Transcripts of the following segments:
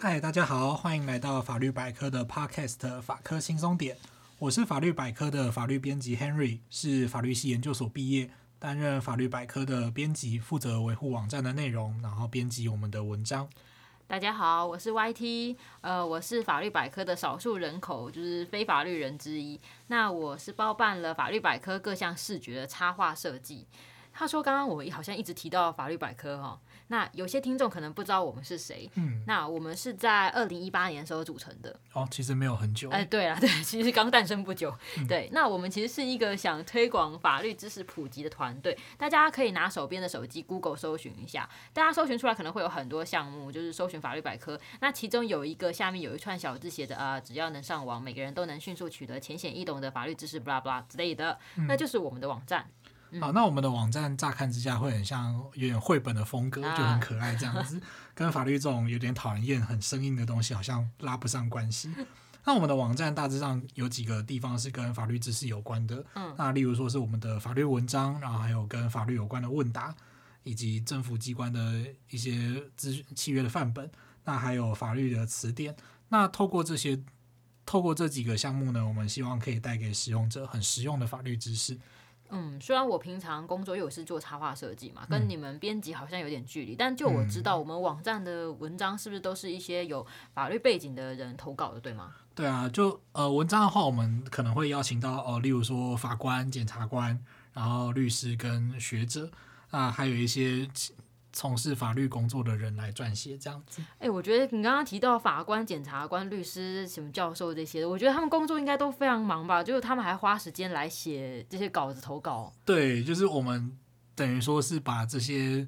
嗨，大家好，欢迎来到法律百科的 Podcast 法科轻松点。我是法律百科的法律编辑 Henry，是法律系研究所毕业，担任法律百科的编辑，负责维护网站的内容，然后编辑我们的文章。大家好，我是 YT，呃，我是法律百科的少数人口，就是非法律人之一。那我是包办了法律百科各项视觉的插画设计。他说：“刚刚我好像一直提到法律百科哈，那有些听众可能不知道我们是谁。嗯，那我们是在二零一八年的时候组成的。哦，其实没有很久。哎，对啊，对，其实刚诞生不久。嗯、对，那我们其实是一个想推广法律知识普及的团队。大家可以拿手边的手机 Google 搜寻一下，大家搜寻出来可能会有很多项目，就是搜寻法律百科。那其中有一个下面有一串小字写的啊，只要能上网，每个人都能迅速取得浅显易懂的法律知识，blah blah 之类的，那就是我们的网站。”好，那我们的网站乍看之下会很像有点绘本的风格，就很可爱这样子，跟法律这种有点讨人厌、很生硬的东西好像拉不上关系。那我们的网站大致上有几个地方是跟法律知识有关的，那例如说是我们的法律文章，然后还有跟法律有关的问答，以及政府机关的一些资契约的范本，那还有法律的词典。那透过这些，透过这几个项目呢，我们希望可以带给使用者很实用的法律知识。嗯，虽然我平常工作又是做插画设计嘛，跟你们编辑好像有点距离，嗯，但就我知道，我们网站的文章是不是都是一些有法律背景的人投稿的，对吗？对啊，就呃文章的话，我们可能会邀请到哦，呃，例如说法官、检察官，然后律师跟学者，啊，还有一些。从事法律工作的人来撰写这样子。哎、欸，我觉得你刚刚提到法官、检察官、律师、什么教授这些，我觉得他们工作应该都非常忙吧？就是他们还花时间来写这些稿子投稿。对，就是我们等于说是把这些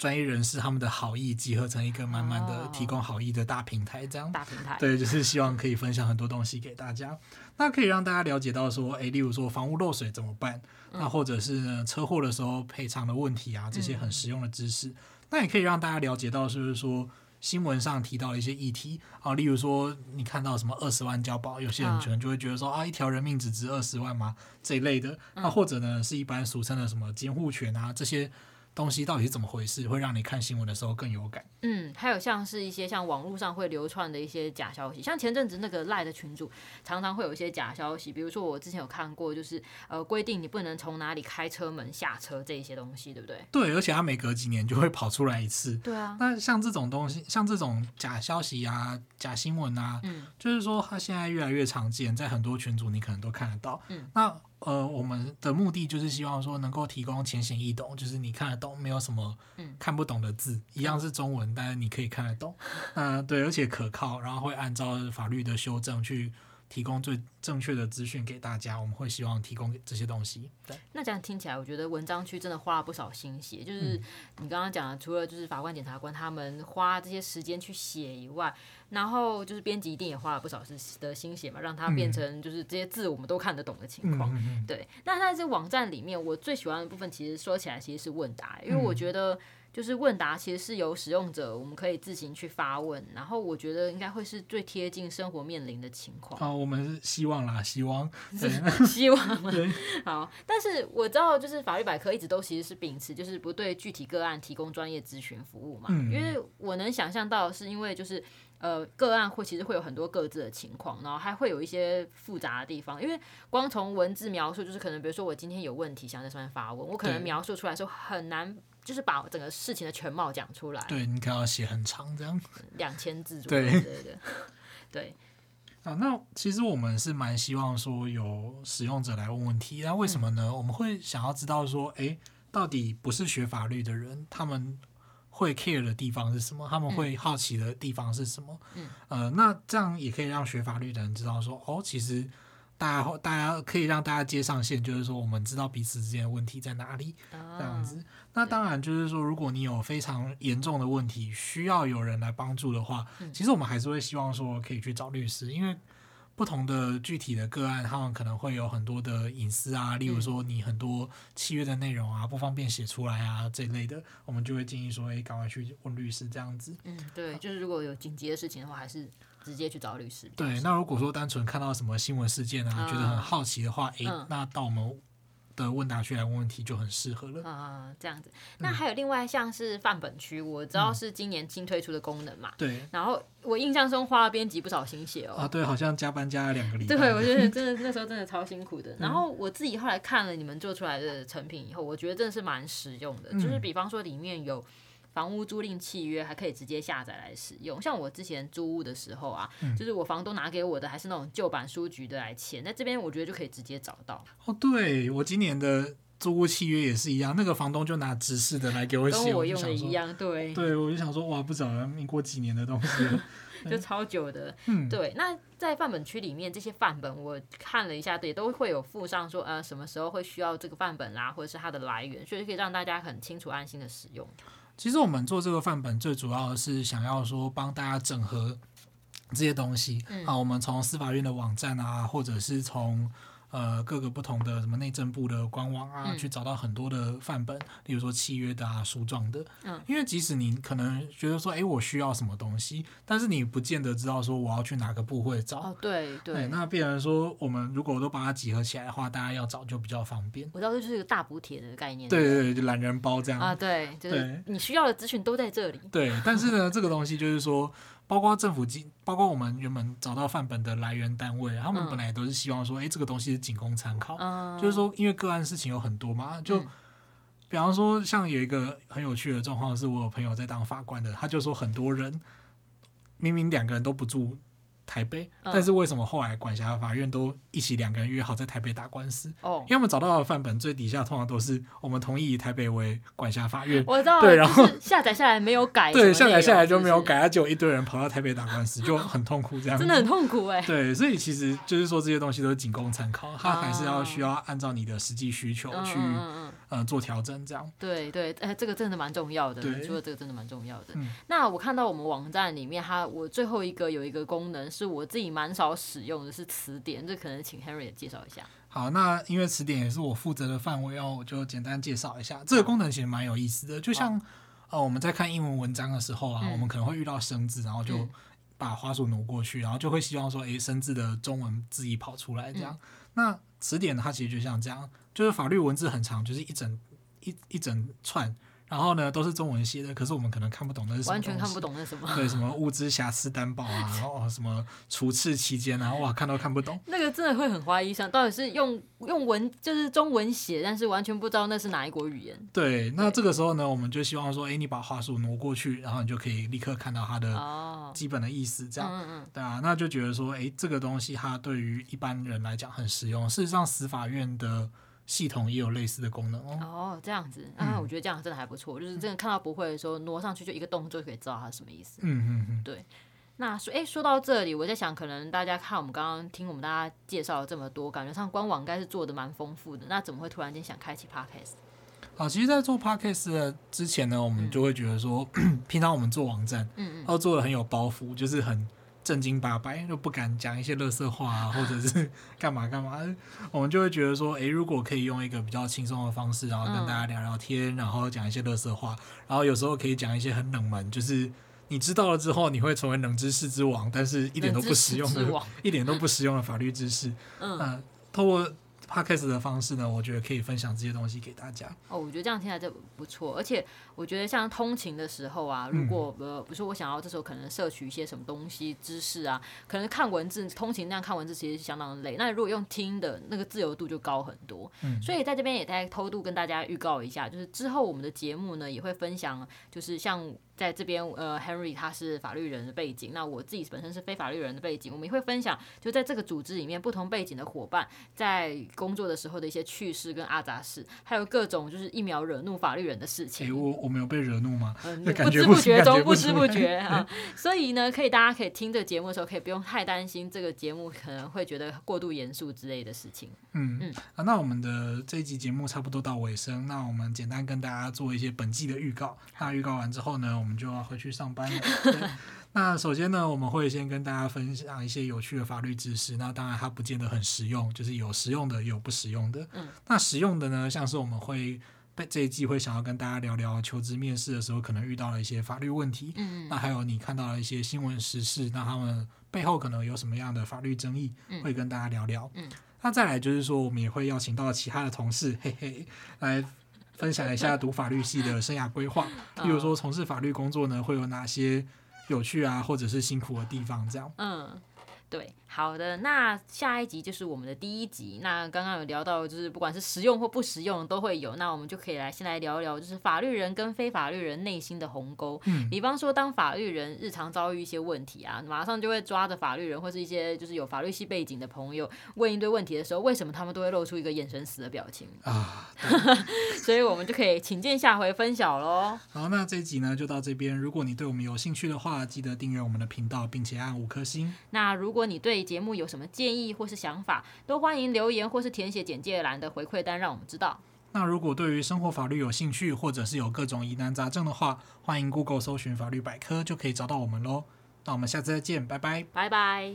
专业人士他们的好意集合成一个慢慢的提供好意的大平台，这样。大平台。对，就是希望可以分享很多东西给大家。那可以让大家了解到说，诶、欸，例如说房屋漏水怎么办？那或者是呢，车祸的时候赔偿的问题啊，这些很实用的知识。嗯、那也可以让大家了解到，就是说新闻上提到的一些议题啊，例如说你看到什么二十万交保，有些人可能就会觉得说啊，一条人命只值二十万吗？这一类的。那或者呢，是一般俗称的什么监护权啊这些。东西到底是怎么回事，会让你看新闻的时候更有感？嗯，还有像是一些像网络上会流传的一些假消息，像前阵子那个赖的群主，常常会有一些假消息，比如说我之前有看过，就是呃规定你不能从哪里开车门下车这一些东西，对不对？对，而且它每隔几年就会跑出来一次。对啊。那像这种东西，像这种假消息啊、假新闻啊，嗯，就是说它现在越来越常见，在很多群组你可能都看得到。嗯，那。呃，我们的目的就是希望说能够提供浅显易懂，就是你看得懂，没有什么看不懂的字，嗯、一样是中文，但是你可以看得懂。嗯、呃，对，而且可靠，然后会按照法律的修正去。提供最正确的资讯给大家，我们会希望提供这些东西。对，那这样听起来，我觉得文章区真的花了不少心血。就是你刚刚讲的，除了就是法官、检察官他们花这些时间去写以外，然后就是编辑一定也花了不少是的心血嘛，让它变成就是这些字我们都看得懂的情况。嗯、对，那在这网站里面，我最喜欢的部分，其实说起来其实是问答，因为我觉得。就是问答其实是由使用者，我们可以自行去发问，然后我觉得应该会是最贴近生活面临的情况。好，我们是希望啦，希望 希望。对，好，但是我知道，就是法律百科一直都其实是秉持，就是不对具体个案提供专业咨询服务嘛。嗯。因为我能想象到，是因为就是呃个案会其实会有很多各自的情况，然后还会有一些复杂的地方，因为光从文字描述，就是可能比如说我今天有问题想在上面发问，我可能描述出来的时候很难。就是把整个事情的全貌讲出来。对，你可能要写很长，这样两千字左右。对对对。对 啊，那其实我们是蛮希望说有使用者来问问题。那为什么呢？嗯、我们会想要知道说，哎、欸，到底不是学法律的人，他们会 care 的地方是什么？他们会好奇的地方是什么？嗯。呃，那这样也可以让学法律的人知道说，哦，其实。大家，大家可以让大家接上线，就是说，我们知道彼此之间的问题在哪里，这样子。那当然就是说，如果你有非常严重的问题，需要有人来帮助的话，其实我们还是会希望说，可以去找律师，因为不同的具体的个案，他们可能会有很多的隐私啊，例如说你很多契约的内容啊，不方便写出来啊这一类的，我们就会建议说，哎，赶快去问律师这样子。嗯，对，就是如果有紧急的事情的话，还是。直接去找律师。对，那如果说单纯看到什么新闻事件啊，觉得很好奇的话，诶、嗯，那到我们的问答区来问问题就很适合了。啊、呃，这样子。那还有另外像是范本区，我知道是今年新推出的功能嘛。对。然后我印象中花了编辑不少心血哦。啊，对，好像加班加了两个礼拜。对，我觉得真的 那时候真的超辛苦的。然后我自己后来看了你们做出来的成品以后，我觉得真的是蛮实用的。就是比方说里面有。房屋租赁契约还可以直接下载来使用，像我之前租屋的时候啊，嗯、就是我房东拿给我的还是那种旧版书局的来签，在这边我觉得就可以直接找到。哦，对，我今年的租屋契约也是一样，那个房东就拿直式的来给我写，跟我用的一样，对，对，我就想说哇，不知道民国几年的东西，就超久的，嗯，对。那在范本区里面，这些范本我看了一下，也，都会有附上说呃什么时候会需要这个范本啦，或者是它的来源，所以可以让大家很清楚安心的使用。其实我们做这个范本最主要的是想要说帮大家整合这些东西，嗯、啊，我们从司法院的网站啊，或者是从。呃，各个不同的什么内政部的官网啊，嗯、去找到很多的范本，例如说契约的啊、书状的。嗯，因为即使你可能觉得说，哎，我需要什么东西，但是你不见得知道说我要去哪个部会找。哦，对对。对，那必然说，我们如果都把它集合起来的话，大家要找就比较方便。我知道这就是一个大补贴的概念。对对对，就懒人包这样。啊，对，就是你需要的资讯都在这里。对，但是呢，这个东西就是说。包括政府机，包括我们原本找到范本的来源单位，他们本来都是希望说，哎、嗯，这个东西是仅供参考。嗯、就是说，因为个案事情有很多嘛，就、嗯、比方说，像有一个很有趣的状况，是我有朋友在当法官的，他就说，很多人明明两个人都不住。台北，但是为什么后来管辖法院都一起两个人约好在台北打官司？哦，因为我们找到的范本最底下通常都是我们同意以台北为管辖法院。我知道，对，然后下载下来没有改，对，下载下来就没有改，就一堆人跑到台北打官司，就很痛苦，这样真的很痛苦哎。对，所以其实就是说这些东西都是仅供参考，它还是要需要按照你的实际需求去呃做调整，这样。对对，哎，这个真的蛮重要的，你说的这个真的蛮重要的。那我看到我们网站里面，它我最后一个有一个功能。是我自己蛮少使用的是词典，这可能请 Henry 也介绍一下。好，那因为词典也是我负责的范围哦，我就简单介绍一下。这个功能其实蛮有意思的，就像、哦、呃我们在看英文文章的时候啊，嗯、我们可能会遇到生字，然后就把滑鼠挪过去，然后就会希望说，哎，生字的中文字义跑出来这样。嗯、那词典它其实就像这样，就是法律文字很长，就是一整一一整串。然后呢，都是中文写的，可是我们可能看不懂那是什么，完全看不懂那什么。对，什么物资瑕疵担保啊，然后什么除斥期间啊，哇，看都看不懂。那个真的会很怀疑想，到底是用用文就是中文写，但是完全不知道那是哪一国语言。对，那这个时候呢，我们就希望说，哎，你把话术挪过去，然后你就可以立刻看到它的基本的意思，这样。嗯嗯。对啊，那就觉得说，哎，这个东西它对于一般人来讲很实用。事实上，司法院的。系统也有类似的功能哦。哦，这样子啊，嗯、我觉得这样真的还不错。就是真的看到不会的时候，挪上去就一个动作就可以知道它什么意思。嗯嗯嗯。对。那说，哎，说到这里，我在想，可能大家看我们刚刚听我们大家介绍了这么多，感觉上官网应该是做的蛮丰富的。那怎么会突然间想开启 Podcast？好，其实，在做 Podcast 的之前呢，我们就会觉得说，嗯、平常我们做网站，嗯嗯，然后做的很有包袱，就是很。正经八百，又不敢讲一些垃圾话啊，或者是 干嘛干嘛，我们就会觉得说，诶，如果可以用一个比较轻松的方式，然后跟大家聊聊天，然后讲一些垃圾话，然后有时候可以讲一些很冷门，就是你知道了之后，你会成为冷知识之王，但是一点都不实用的，一点都不实用的法律知识，嗯，呃，透过。Podcast 的方式呢，我觉得可以分享这些东西给大家。哦，我觉得这样听起来就不错，而且我觉得像通勤的时候啊，如果呃，比如说我想要这时候可能摄取一些什么东西知识啊，可能看文字，通勤那样看文字其实是相当的累。那如果用听的，那个自由度就高很多。嗯，所以在这边也在偷渡跟大家预告一下，就是之后我们的节目呢也会分享，就是像。在这边，呃，Henry 他是法律人的背景，那我自己本身是非法律人的背景，我们也会分享，就在这个组织里面不同背景的伙伴在工作的时候的一些趣事跟阿杂事，还有各种就是疫苗惹怒法律人的事情。欸、我我没有被惹怒吗？嗯，不知不觉中不知不觉啊，所以呢，可以大家可以听这个节目的时候，可以不用太担心这个节目可能会觉得过度严肃之类的事情。嗯嗯啊，那我们的这一集节目差不多到尾声，那我们简单跟大家做一些本季的预告。那预告完之后呢，我们就要回去上班了。那首先呢，我们会先跟大家分享一些有趣的法律知识。那当然它不见得很实用，就是有实用的，也有不实用的。嗯，那实用的呢，像是我们会被这一季会想要跟大家聊聊求职面试的时候可能遇到了一些法律问题。嗯，那还有你看到了一些新闻时事，那他们背后可能有什么样的法律争议，会跟大家聊聊。嗯。那再来就是说，我们也会邀请到其他的同事，嘿嘿，来分享一下 读法律系的生涯规划。例如说，从事法律工作呢，会有哪些有趣啊，或者是辛苦的地方？这样。嗯。对，好的，那下一集就是我们的第一集。那刚刚有聊到，就是不管是实用或不实用都会有。那我们就可以来先来聊一聊，就是法律人跟非法律人内心的鸿沟。嗯，比方说，当法律人日常遭遇一些问题啊，马上就会抓着法律人或是一些就是有法律系背景的朋友问一堆问题的时候，为什么他们都会露出一个眼神死的表情啊？所以我们就可以请见下回分晓喽。好，那这一集呢就到这边。如果你对我们有兴趣的话，记得订阅我们的频道，并且按五颗星。那如果如果你对节目有什么建议或是想法，都欢迎留言或是填写简介栏的回馈单，让我们知道。那如果对于生活法律有兴趣，或者是有各种疑难杂症的话，欢迎 Google 搜寻法律百科，就可以找到我们喽。那我们下次再见，拜拜，拜拜。